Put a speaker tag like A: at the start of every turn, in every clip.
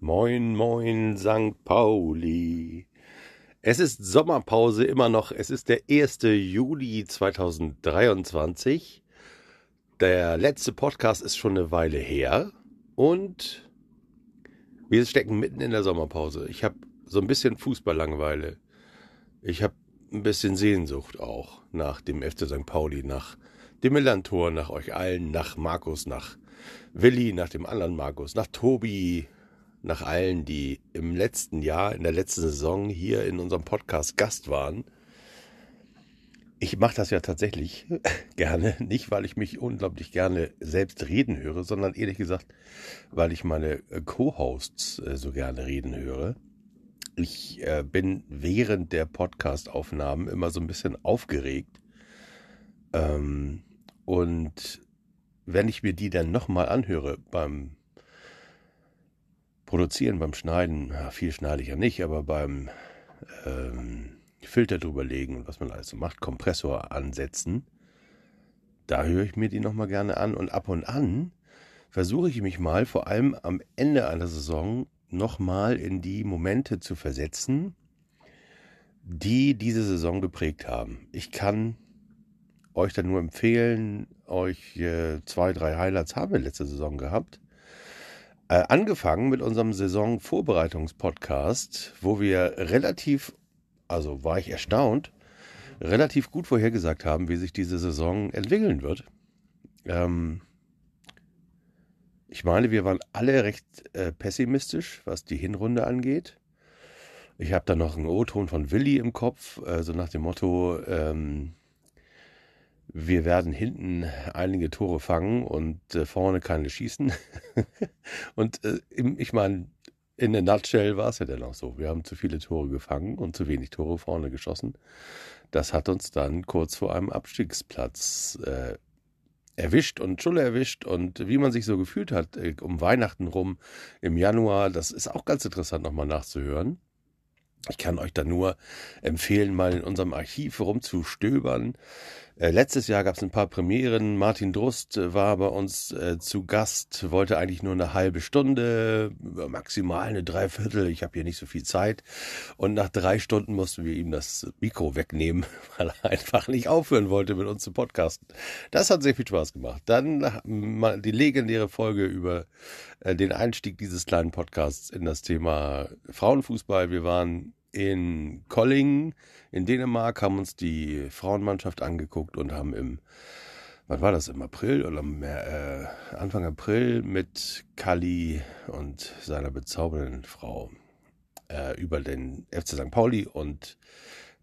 A: Moin, moin, St. Pauli. Es ist Sommerpause immer noch. Es ist der 1. Juli 2023. Der letzte Podcast ist schon eine Weile her. Und wir stecken mitten in der Sommerpause. Ich habe so ein bisschen Fußballlangeweile. Ich habe ein bisschen Sehnsucht auch nach dem FC St. Pauli, nach dem Millantor, nach euch allen, nach Markus, nach Willi, nach dem anderen Markus, nach Tobi, nach allen, die im letzten Jahr, in der letzten Saison hier in unserem Podcast Gast waren. Ich mache das ja tatsächlich gerne, nicht weil ich mich unglaublich gerne selbst reden höre, sondern ehrlich gesagt, weil ich meine Co-Hosts äh, so gerne reden höre. Ich äh, bin während der Podcast-Aufnahmen immer so ein bisschen aufgeregt. Ähm, und wenn ich mir die dann nochmal anhöre beim Produzieren, beim Schneiden, viel schneide ich ja nicht, aber beim ähm, Filter drüberlegen und was man alles so macht, Kompressor ansetzen, da höre ich mir die nochmal gerne an und ab und an versuche ich mich mal, vor allem am Ende einer Saison, nochmal in die Momente zu versetzen, die diese Saison geprägt haben. Ich kann euch dann nur empfehlen, euch äh, zwei, drei Highlights haben wir letzte Saison gehabt. Äh, angefangen mit unserem Saisonvorbereitungspodcast, wo wir relativ, also war ich erstaunt, relativ gut vorhergesagt haben, wie sich diese Saison entwickeln wird. Ähm, ich meine, wir waren alle recht äh, pessimistisch, was die Hinrunde angeht. Ich habe da noch einen O-Ton von Willi im Kopf, äh, so nach dem Motto, ähm, wir werden hinten einige Tore fangen und äh, vorne keine schießen. und äh, ich meine, in der Nutshell war es ja dann auch so. Wir haben zu viele Tore gefangen und zu wenig Tore vorne geschossen. Das hat uns dann kurz vor einem Abstiegsplatz äh, erwischt und Schulle erwischt und wie man sich so gefühlt hat äh, um Weihnachten rum im Januar, das ist auch ganz interessant nochmal nachzuhören. Ich kann euch da nur empfehlen, mal in unserem Archiv rumzustöbern. Äh, letztes Jahr gab es ein paar Premieren. Martin Drust äh, war bei uns äh, zu Gast, wollte eigentlich nur eine halbe Stunde, maximal eine Dreiviertel. Ich habe hier nicht so viel Zeit. Und nach drei Stunden mussten wir ihm das Mikro wegnehmen, weil er einfach nicht aufhören wollte, mit uns zu podcasten. Das hat sehr viel Spaß gemacht. Dann die legendäre Folge über äh, den Einstieg dieses kleinen Podcasts in das Thema Frauenfußball. Wir waren in Kollingen in Dänemark, haben uns die Frauenmannschaft angeguckt und haben im, was war das, im April oder äh, Anfang April mit Kali und seiner bezaubernden Frau äh, über den FC St. Pauli und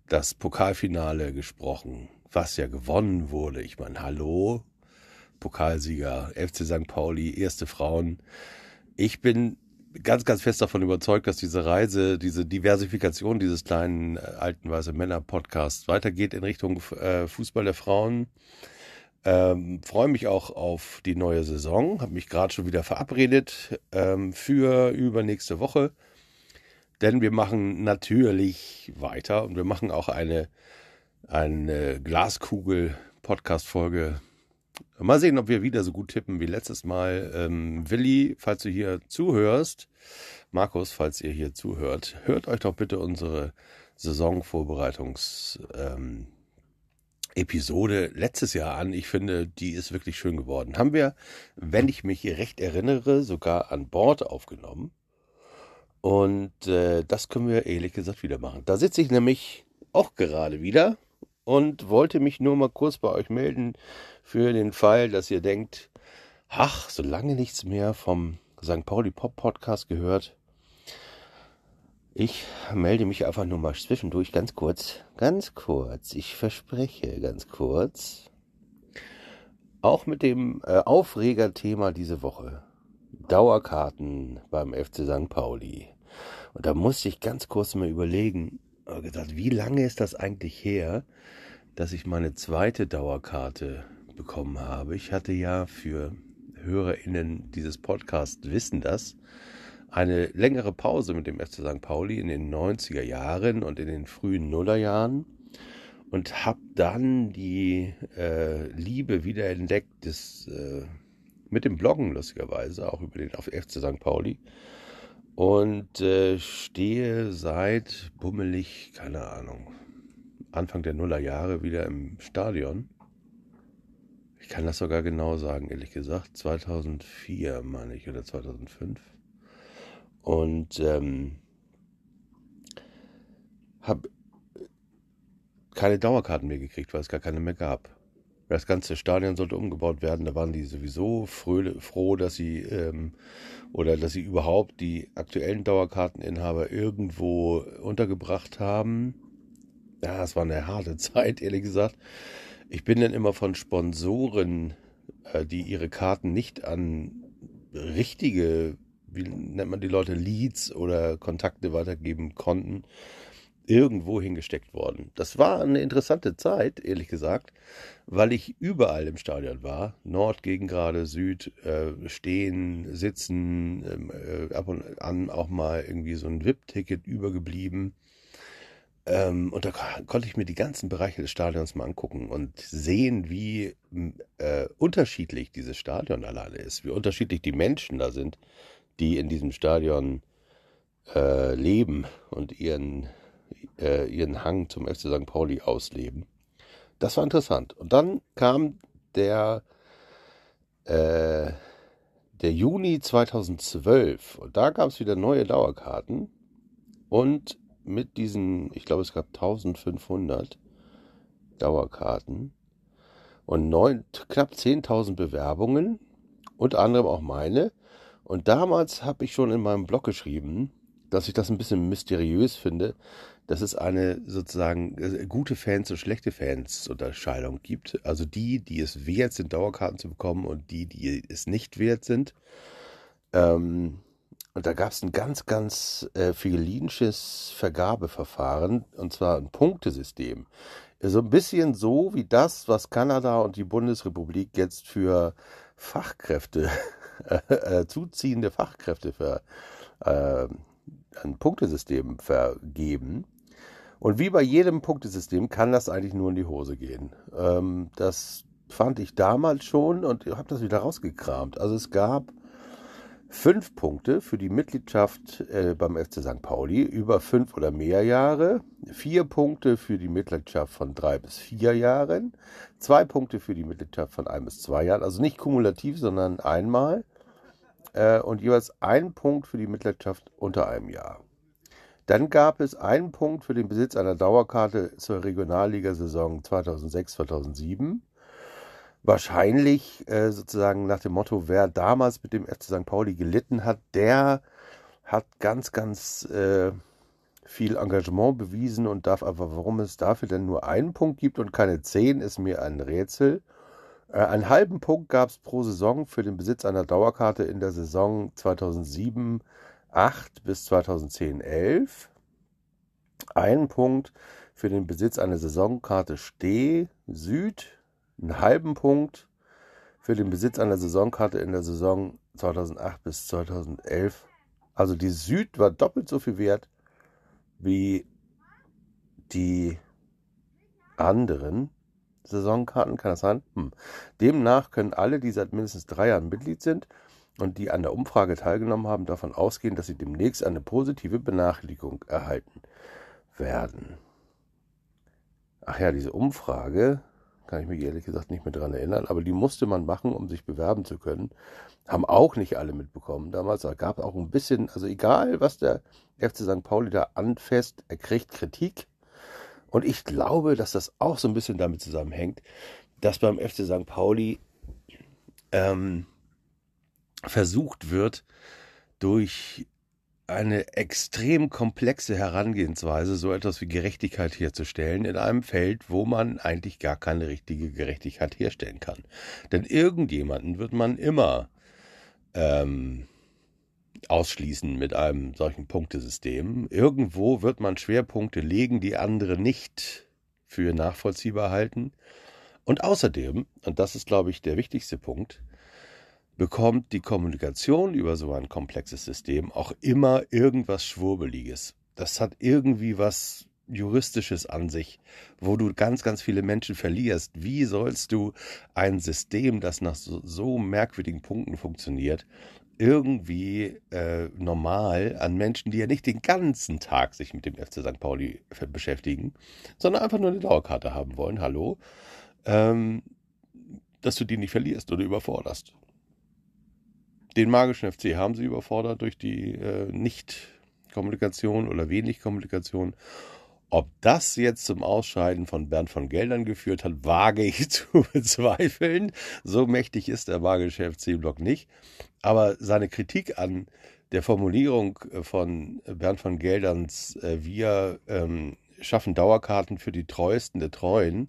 A: das Pokalfinale gesprochen, was ja gewonnen wurde. Ich meine, hallo, Pokalsieger, FC St. Pauli, erste Frauen. Ich bin ganz, ganz fest davon überzeugt, dass diese Reise, diese Diversifikation dieses kleinen äh, alten weiße Männer Podcasts weitergeht in Richtung äh, Fußball der Frauen. Ähm, Freue mich auch auf die neue Saison. Habe mich gerade schon wieder verabredet ähm, für übernächste Woche. Denn wir machen natürlich weiter und wir machen auch eine, eine Glaskugel-Podcast-Folge Mal sehen, ob wir wieder so gut tippen wie letztes Mal. Ähm, Willi, falls du hier zuhörst, Markus, falls ihr hier zuhört, hört euch doch bitte unsere Saisonvorbereitungs- Episode letztes Jahr an. Ich finde, die ist wirklich schön geworden. Haben wir, wenn ich mich recht erinnere, sogar an Bord aufgenommen. Und äh, das können wir ehrlich gesagt wieder machen. Da sitze ich nämlich auch gerade wieder und wollte mich nur mal kurz bei euch melden für den Fall, dass ihr denkt, ach, so lange nichts mehr vom St. Pauli Pop Podcast gehört. Ich melde mich einfach nur mal zwischendurch ganz kurz, ganz kurz, ich verspreche ganz kurz, auch mit dem äh, Aufregerthema diese Woche. Dauerkarten beim FC St. Pauli. Und da musste ich ganz kurz mal überlegen, gesagt, wie lange ist das eigentlich her, dass ich meine zweite Dauerkarte bekommen habe. Ich hatte ja für HörerInnen dieses Podcasts wissen das, eine längere Pause mit dem FC St. Pauli in den 90er Jahren und in den frühen Nullerjahren. und habe dann die äh, Liebe wieder entdeckt, des, äh, mit dem Bloggen lustigerweise, auch über den FC St. Pauli. Und äh, stehe seit bummelig, keine Ahnung, Anfang der Nullerjahre wieder im Stadion. Ich kann das sogar genau sagen, ehrlich gesagt. 2004 meine ich oder 2005. Und ähm, habe keine Dauerkarten mehr gekriegt, weil es gar keine mehr gab. Das ganze Stadion sollte umgebaut werden. Da waren die sowieso froh, dass sie ähm, oder dass sie überhaupt die aktuellen Dauerkarteninhaber irgendwo untergebracht haben. Ja, es war eine harte Zeit, ehrlich gesagt. Ich bin dann immer von Sponsoren, äh, die ihre Karten nicht an richtige, wie nennt man die Leute, Leads oder Kontakte weitergeben konnten, irgendwo hingesteckt worden. Das war eine interessante Zeit, ehrlich gesagt, weil ich überall im Stadion war. Nord gegen gerade, Süd, äh, stehen, sitzen, ähm, äh, ab und an auch mal irgendwie so ein VIP-Ticket übergeblieben. Ähm, und da konnte ich mir die ganzen Bereiche des Stadions mal angucken und sehen, wie äh, unterschiedlich dieses Stadion alleine ist, wie unterschiedlich die Menschen da sind, die in diesem Stadion äh, leben und ihren äh, ihren Hang zum FC St. Pauli ausleben. Das war interessant. Und dann kam der, äh, der Juni 2012 und da gab es wieder neue Dauerkarten und mit diesen, ich glaube es gab 1500 Dauerkarten und neun, knapp 10.000 Bewerbungen, unter anderem auch meine. Und damals habe ich schon in meinem Blog geschrieben, dass ich das ein bisschen mysteriös finde, dass es eine sozusagen äh, gute Fans und schlechte Fans Unterscheidung gibt. Also die, die es wert sind, Dauerkarten zu bekommen und die, die es nicht wert sind. Ähm, und da gab es ein ganz, ganz äh, filinisches Vergabeverfahren, und zwar ein Punktesystem. So ein bisschen so wie das, was Kanada und die Bundesrepublik jetzt für Fachkräfte, äh, zuziehende Fachkräfte für äh, ein Punktesystem vergeben. Und wie bei jedem Punktesystem kann das eigentlich nur in die Hose gehen. Ähm, das fand ich damals schon und habe das wieder rausgekramt. Also es gab fünf Punkte für die Mitgliedschaft äh, beim FC St. Pauli über fünf oder mehr Jahre, vier Punkte für die Mitgliedschaft von drei bis vier Jahren, zwei Punkte für die Mitgliedschaft von ein bis zwei Jahren, also nicht kumulativ, sondern einmal äh, und jeweils ein Punkt für die Mitgliedschaft unter einem Jahr. Dann gab es einen Punkt für den Besitz einer Dauerkarte zur Regionalligasaison 2006-2007. Wahrscheinlich äh, sozusagen nach dem Motto, wer damals mit dem FC St. Pauli gelitten hat, der hat ganz, ganz äh, viel Engagement bewiesen und darf aber, warum es dafür denn nur einen Punkt gibt und keine zehn, ist mir ein Rätsel. Äh, einen halben Punkt gab es pro Saison für den Besitz einer Dauerkarte in der Saison 2007 8 bis 2010 11. Einen Punkt für den Besitz einer Saisonkarte Steh Süd. Einen halben Punkt für den Besitz einer Saisonkarte in der Saison 2008 bis 2011. Also die Süd war doppelt so viel wert wie die anderen Saisonkarten, kann das sein? Hm. Demnach können alle, die seit mindestens drei Jahren Mitglied sind, und die an der Umfrage teilgenommen haben, davon ausgehen, dass sie demnächst eine positive Benachrichtigung erhalten werden. Ach ja, diese Umfrage, kann ich mich ehrlich gesagt nicht mehr daran erinnern, aber die musste man machen, um sich bewerben zu können. Haben auch nicht alle mitbekommen. Damals gab es auch ein bisschen, also egal, was der FC St. Pauli da anfasst, er kriegt Kritik. Und ich glaube, dass das auch so ein bisschen damit zusammenhängt, dass beim FC St. Pauli ähm, versucht wird, durch eine extrem komplexe Herangehensweise so etwas wie Gerechtigkeit herzustellen in einem Feld, wo man eigentlich gar keine richtige Gerechtigkeit herstellen kann. Denn irgendjemanden wird man immer ähm, ausschließen mit einem solchen Punktesystem. Irgendwo wird man Schwerpunkte legen, die andere nicht für nachvollziehbar halten. Und außerdem, und das ist, glaube ich, der wichtigste Punkt, bekommt die Kommunikation über so ein komplexes System auch immer irgendwas Schwurbeliges. Das hat irgendwie was Juristisches an sich, wo du ganz, ganz viele Menschen verlierst. Wie sollst du ein System, das nach so, so merkwürdigen Punkten funktioniert, irgendwie äh, normal an Menschen, die ja nicht den ganzen Tag sich mit dem FC St. Pauli beschäftigen, sondern einfach nur eine Dauerkarte haben wollen, hallo, ähm, dass du die nicht verlierst oder überforderst. Den magischen FC haben sie überfordert durch die äh, Nicht-Kommunikation oder wenig Kommunikation. Ob das jetzt zum Ausscheiden von Bernd von Geldern geführt hat, wage ich zu bezweifeln. So mächtig ist der magische FC-Block nicht. Aber seine Kritik an der Formulierung von Bernd von Gelderns, äh, wir ähm, schaffen Dauerkarten für die treuesten der Treuen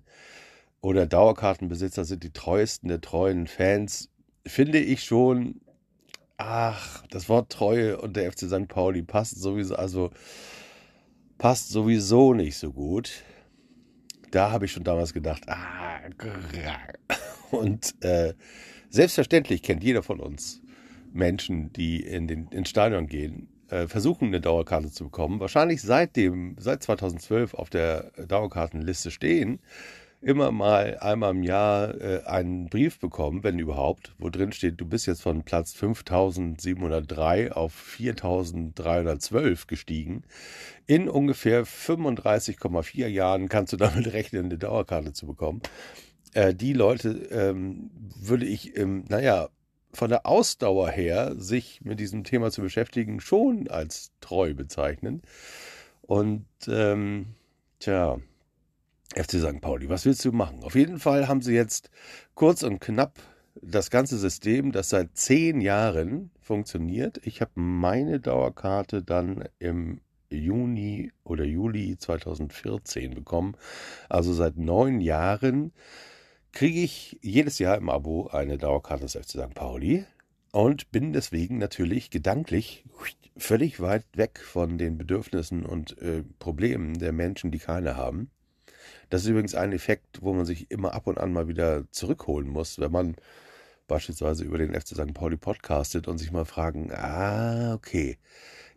A: oder Dauerkartenbesitzer sind die treuesten der treuen Fans, finde ich schon ach, das Wort Treue und der FC St. Pauli passt sowieso, also passt sowieso nicht so gut. Da habe ich schon damals gedacht, ah, und äh, selbstverständlich kennt jeder von uns Menschen, die in den ins Stadion gehen, äh, versuchen eine Dauerkarte zu bekommen, wahrscheinlich seit seit 2012 auf der Dauerkartenliste stehen, immer mal einmal im Jahr äh, einen Brief bekommen, wenn überhaupt, wo drin steht, du bist jetzt von Platz 5703 auf 4312 gestiegen. In ungefähr 35,4 Jahren kannst du damit rechnen, eine Dauerkarte zu bekommen. Äh, die Leute ähm, würde ich, ähm, naja, von der Ausdauer her, sich mit diesem Thema zu beschäftigen, schon als treu bezeichnen. Und ähm, tja, FC St. Pauli, was willst du machen? Auf jeden Fall haben sie jetzt kurz und knapp das ganze System, das seit zehn Jahren funktioniert. Ich habe meine Dauerkarte dann im Juni oder Juli 2014 bekommen. Also seit neun Jahren kriege ich jedes Jahr im Abo eine Dauerkarte des FC St. Pauli und bin deswegen natürlich gedanklich völlig weit weg von den Bedürfnissen und äh, Problemen der Menschen, die keine haben. Das ist übrigens ein Effekt, wo man sich immer ab und an mal wieder zurückholen muss, wenn man beispielsweise über den FC St. Pauli podcastet und sich mal fragen, ah, okay,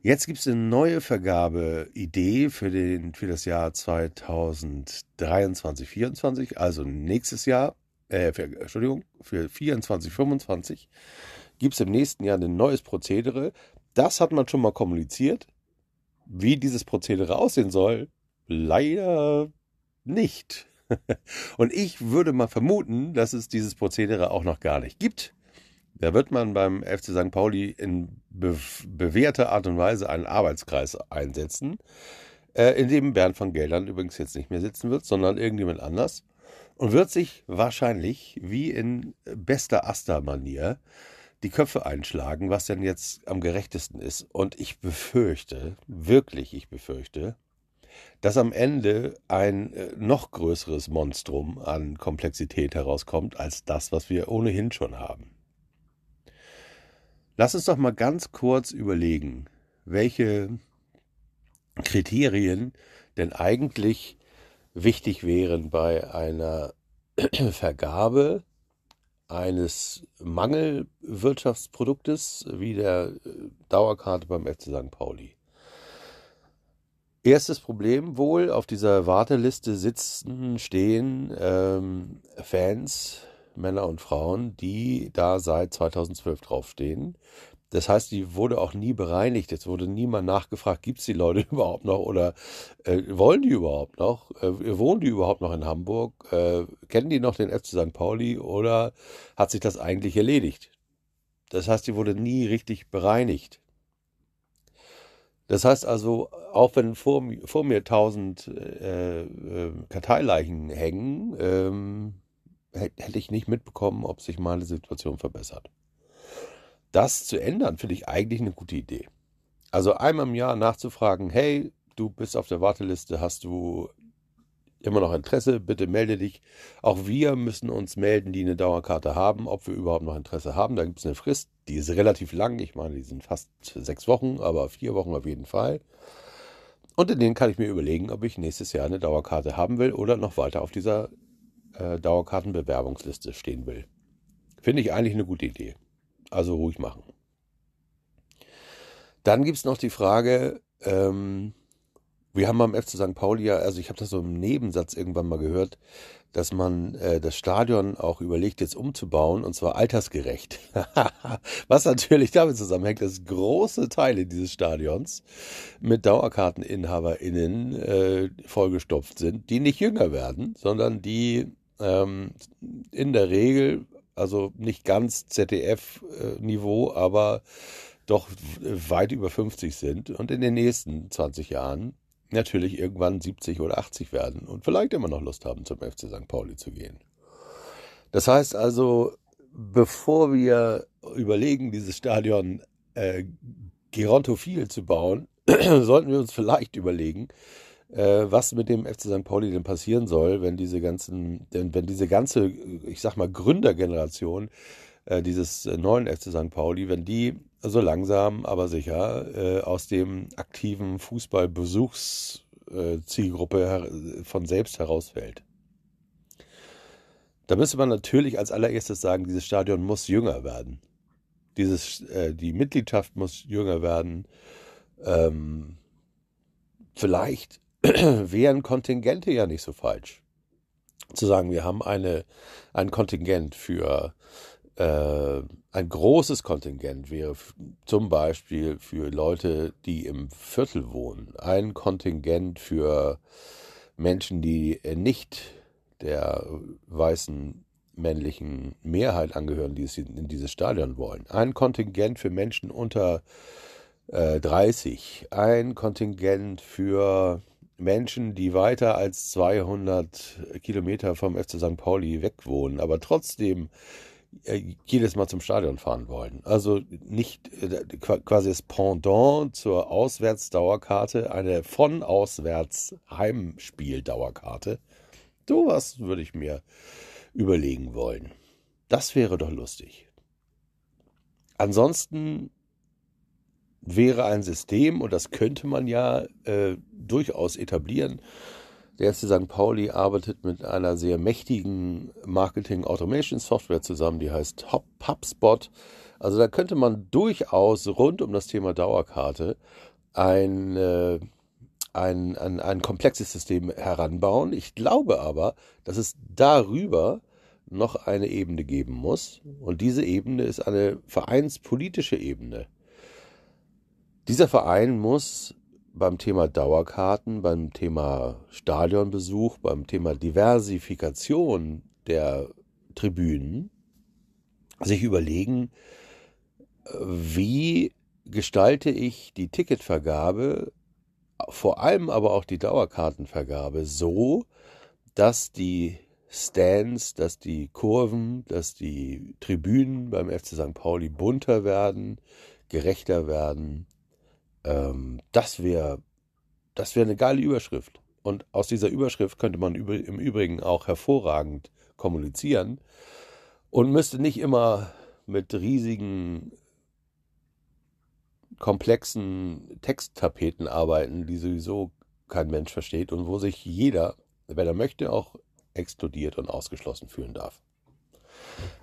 A: jetzt gibt es eine neue Vergabeidee für, den, für das Jahr 2023, 2024, also nächstes Jahr, äh, für, Entschuldigung, für 24, 25 gibt es im nächsten Jahr ein neues Prozedere. Das hat man schon mal kommuniziert. Wie dieses Prozedere aussehen soll, leider nicht. Und ich würde mal vermuten, dass es dieses Prozedere auch noch gar nicht gibt. Da wird man beim FC St. Pauli in be bewährter Art und Weise einen Arbeitskreis einsetzen, äh, in dem Bernd von Geldern übrigens jetzt nicht mehr sitzen wird, sondern irgendjemand anders. Und wird sich wahrscheinlich wie in bester Asta-Manier die Köpfe einschlagen, was denn jetzt am gerechtesten ist. Und ich befürchte, wirklich, ich befürchte, dass am Ende ein äh, noch größeres Monstrum an Komplexität herauskommt als das, was wir ohnehin schon haben. Lass uns doch mal ganz kurz überlegen, welche Kriterien denn eigentlich wichtig wären bei einer Vergabe eines Mangelwirtschaftsproduktes wie der äh, Dauerkarte beim FC St. Pauli. Erstes Problem wohl, auf dieser Warteliste sitzen, stehen ähm, Fans, Männer und Frauen, die da seit 2012 draufstehen. Das heißt, die wurde auch nie bereinigt. Es wurde niemand nachgefragt, gibt es die Leute überhaupt noch oder äh, wollen die überhaupt noch? Äh, wohnen die überhaupt noch in Hamburg? Äh, kennen die noch den FC St. Pauli oder hat sich das eigentlich erledigt? Das heißt, die wurde nie richtig bereinigt. Das heißt also, auch wenn vor, vor mir tausend äh, äh, Karteileichen hängen, ähm, hätte ich nicht mitbekommen, ob sich meine Situation verbessert. Das zu ändern, finde ich eigentlich eine gute Idee. Also einmal im Jahr nachzufragen, hey, du bist auf der Warteliste, hast du immer noch Interesse, bitte melde dich. Auch wir müssen uns melden, die eine Dauerkarte haben, ob wir überhaupt noch Interesse haben. Da gibt es eine Frist, die ist relativ lang. Ich meine, die sind fast sechs Wochen, aber vier Wochen auf jeden Fall. Und in denen kann ich mir überlegen, ob ich nächstes Jahr eine Dauerkarte haben will oder noch weiter auf dieser äh, Dauerkartenbewerbungsliste stehen will. Finde ich eigentlich eine gute Idee. Also ruhig machen. Dann gibt es noch die Frage, ähm, wir haben beim FC St. Pauli ja, also ich habe das so im Nebensatz irgendwann mal gehört, dass man äh, das Stadion auch überlegt, jetzt umzubauen, und zwar altersgerecht. Was natürlich damit zusammenhängt, dass große Teile dieses Stadions mit DauerkarteninhaberInnen äh, vollgestopft sind, die nicht jünger werden, sondern die ähm, in der Regel, also nicht ganz ZDF-Niveau, aber doch weit über 50 sind und in den nächsten 20 Jahren natürlich irgendwann 70 oder 80 werden und vielleicht immer noch Lust haben, zum FC St. Pauli zu gehen. Das heißt also, bevor wir überlegen, dieses Stadion äh, gerontophil zu bauen, sollten wir uns vielleicht überlegen, äh, was mit dem FC St. Pauli denn passieren soll, wenn diese ganzen, denn wenn diese ganze, ich sag mal, Gründergeneration äh, dieses neuen FC St. Pauli, wenn die so langsam, aber sicher äh, aus dem aktiven Fußballbesuchszielgruppe äh, von selbst herausfällt. Da müsste man natürlich als allererstes sagen, dieses Stadion muss jünger werden. Dieses, äh, die Mitgliedschaft muss jünger werden. Ähm, vielleicht wären Kontingente ja nicht so falsch. Zu sagen, wir haben eine, ein Kontingent für äh, ein großes Kontingent wäre zum Beispiel für Leute, die im Viertel wohnen, ein Kontingent für Menschen, die nicht der weißen männlichen Mehrheit angehören, die in dieses Stadion wollen, ein Kontingent für Menschen unter äh, 30, ein Kontingent für Menschen, die weiter als 200 Kilometer vom FC St. Pauli weg wohnen, aber trotzdem äh, jedes Mal zum Stadion fahren wollen. Also nicht äh, quasi das Pendant zur Auswärtsdauerkarte, eine von auswärts Heimspieldauerkarte. Sowas würde ich mir überlegen wollen. Das wäre doch lustig. Ansonsten wäre ein System, und das könnte man ja äh, durchaus etablieren, der FC St. Pauli arbeitet mit einer sehr mächtigen Marketing-Automation-Software zusammen, die heißt HubSpot. Also da könnte man durchaus rund um das Thema Dauerkarte ein, äh, ein, ein, ein komplexes System heranbauen. Ich glaube aber, dass es darüber noch eine Ebene geben muss. Und diese Ebene ist eine vereinspolitische Ebene. Dieser Verein muss beim Thema Dauerkarten, beim Thema Stadionbesuch, beim Thema Diversifikation der Tribünen sich überlegen, wie gestalte ich die Ticketvergabe, vor allem aber auch die Dauerkartenvergabe so, dass die Stands, dass die Kurven, dass die Tribünen beim FC St. Pauli bunter werden, gerechter werden, ähm, das wäre das wär eine geile Überschrift. Und aus dieser Überschrift könnte man im Übrigen auch hervorragend kommunizieren und müsste nicht immer mit riesigen, komplexen Texttapeten arbeiten, die sowieso kein Mensch versteht und wo sich jeder, wenn er möchte, auch explodiert und ausgeschlossen fühlen darf.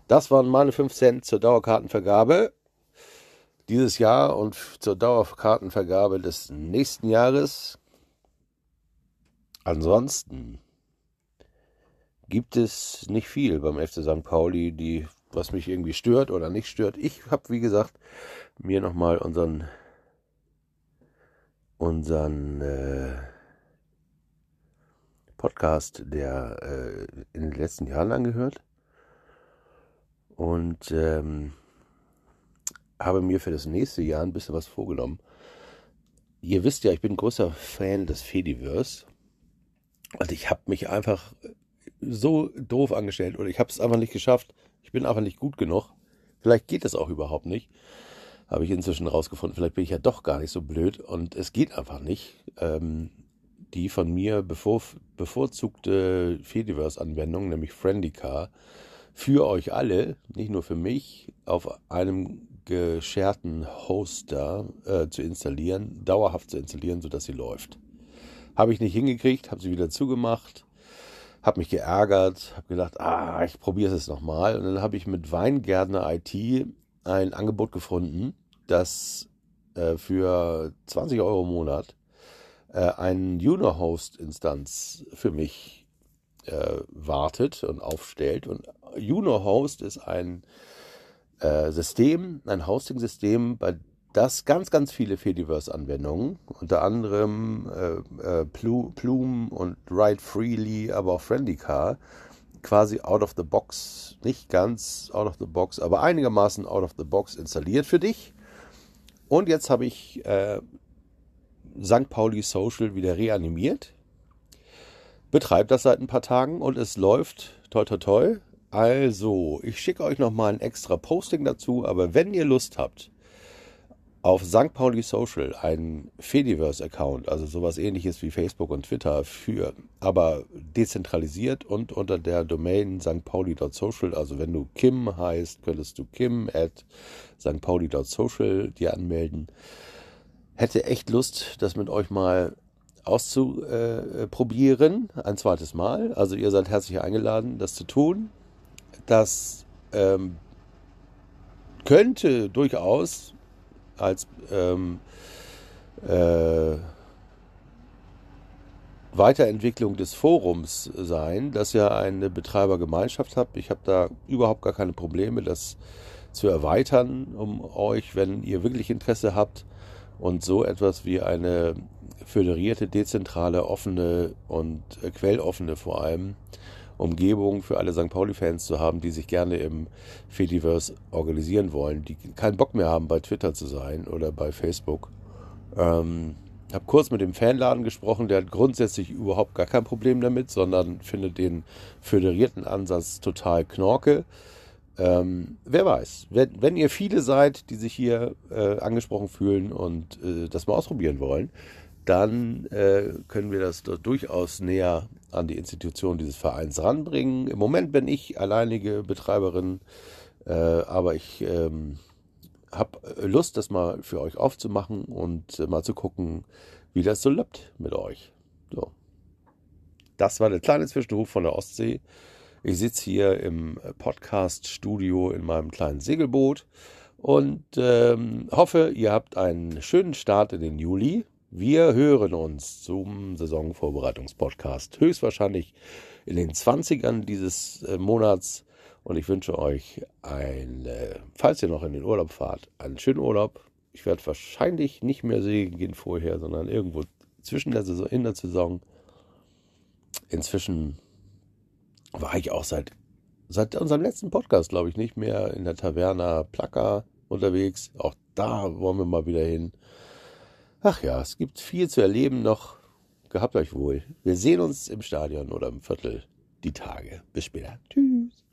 A: Das waren meine 5 Cent zur Dauerkartenvergabe dieses Jahr und zur Dauerkartenvergabe des nächsten Jahres. Ansonsten gibt es nicht viel beim FC St. Pauli, die, was mich irgendwie stört oder nicht stört. Ich habe, wie gesagt, mir nochmal unseren, unseren äh, Podcast, der äh, in den letzten Jahren angehört. Und ähm, habe mir für das nächste Jahr ein bisschen was vorgenommen. Ihr wisst ja, ich bin ein großer Fan des Fediverse. Also ich habe mich einfach so doof angestellt oder ich habe es einfach nicht geschafft. Ich bin einfach nicht gut genug. Vielleicht geht es auch überhaupt nicht. Habe ich inzwischen rausgefunden. Vielleicht bin ich ja doch gar nicht so blöd und es geht einfach nicht. Ähm, die von mir bevor, bevorzugte Fediverse-Anwendung, nämlich Friendicar, für euch alle, nicht nur für mich, auf einem gescherten Hoster äh, zu installieren, dauerhaft zu installieren, sodass sie läuft. Habe ich nicht hingekriegt, habe sie wieder zugemacht, habe mich geärgert, habe gedacht, ah, ich probiere es nochmal. Und dann habe ich mit Weingärtner IT ein Angebot gefunden, das äh, für 20 Euro im Monat äh, eine Juno-Host-Instanz für mich äh, wartet und aufstellt. Und Juno-Host ist ein äh, System, ein Hosting-System, bei das ganz, ganz viele Fediverse-Anwendungen, unter anderem äh, äh, Plume und Write Freely, aber auch Friendly Car, quasi out of the box, nicht ganz out of the box, aber einigermaßen out of the box installiert für dich. Und jetzt habe ich äh, St. Pauli Social wieder reanimiert, betreibe das seit ein paar Tagen und es läuft toi toi toi. Also, ich schicke euch nochmal ein extra Posting dazu, aber wenn ihr Lust habt, auf St. Pauli Social einen Fediverse-Account, also sowas ähnliches wie Facebook und Twitter für, aber dezentralisiert und unter der Domain stpauli.social, also wenn du Kim heißt, könntest du Kim at stpauli.social dir anmelden. Hätte echt Lust, das mit euch mal auszuprobieren, ein zweites Mal. Also ihr seid herzlich eingeladen, das zu tun. Das ähm, könnte durchaus als ähm, äh, Weiterentwicklung des Forums sein, das ja eine Betreibergemeinschaft hat. Ich habe da überhaupt gar keine Probleme, das zu erweitern, um euch, wenn ihr wirklich Interesse habt und so etwas wie eine föderierte, dezentrale, offene und äh, quelloffene vor allem Umgebung für alle St. Pauli-Fans zu haben, die sich gerne im Fediverse organisieren wollen, die keinen Bock mehr haben, bei Twitter zu sein oder bei Facebook. Ähm, habe kurz mit dem Fanladen gesprochen, der hat grundsätzlich überhaupt gar kein Problem damit, sondern findet den föderierten Ansatz total knorke. Ähm, wer weiß, wenn, wenn, ihr viele seid, die sich hier äh, angesprochen fühlen und äh, das mal ausprobieren wollen, dann äh, können wir das durchaus näher an die Institution dieses Vereins ranbringen. Im Moment bin ich alleinige Betreiberin, äh, aber ich ähm, habe Lust, das mal für euch aufzumachen und äh, mal zu gucken, wie das so läuft mit euch. So. Das war der kleine Zwischenruf von der Ostsee. Ich sitze hier im Podcast-Studio in meinem kleinen Segelboot und ähm, hoffe, ihr habt einen schönen Start in den Juli. Wir hören uns zum Saisonvorbereitungspodcast höchstwahrscheinlich in den 20ern dieses äh, Monats und ich wünsche euch ein, falls ihr noch in den Urlaub fahrt, einen schönen Urlaub. Ich werde wahrscheinlich nicht mehr segeln gehen vorher, sondern irgendwo zwischen der Saison, in der Saison. Inzwischen war ich auch seit, seit unserem letzten Podcast, glaube ich, nicht mehr in der Taverna Placa unterwegs. Auch da wollen wir mal wieder hin. Ach ja, es gibt viel zu erleben noch. Gehabt euch wohl. Wir sehen uns im Stadion oder im Viertel die Tage. Bis später. Tschüss.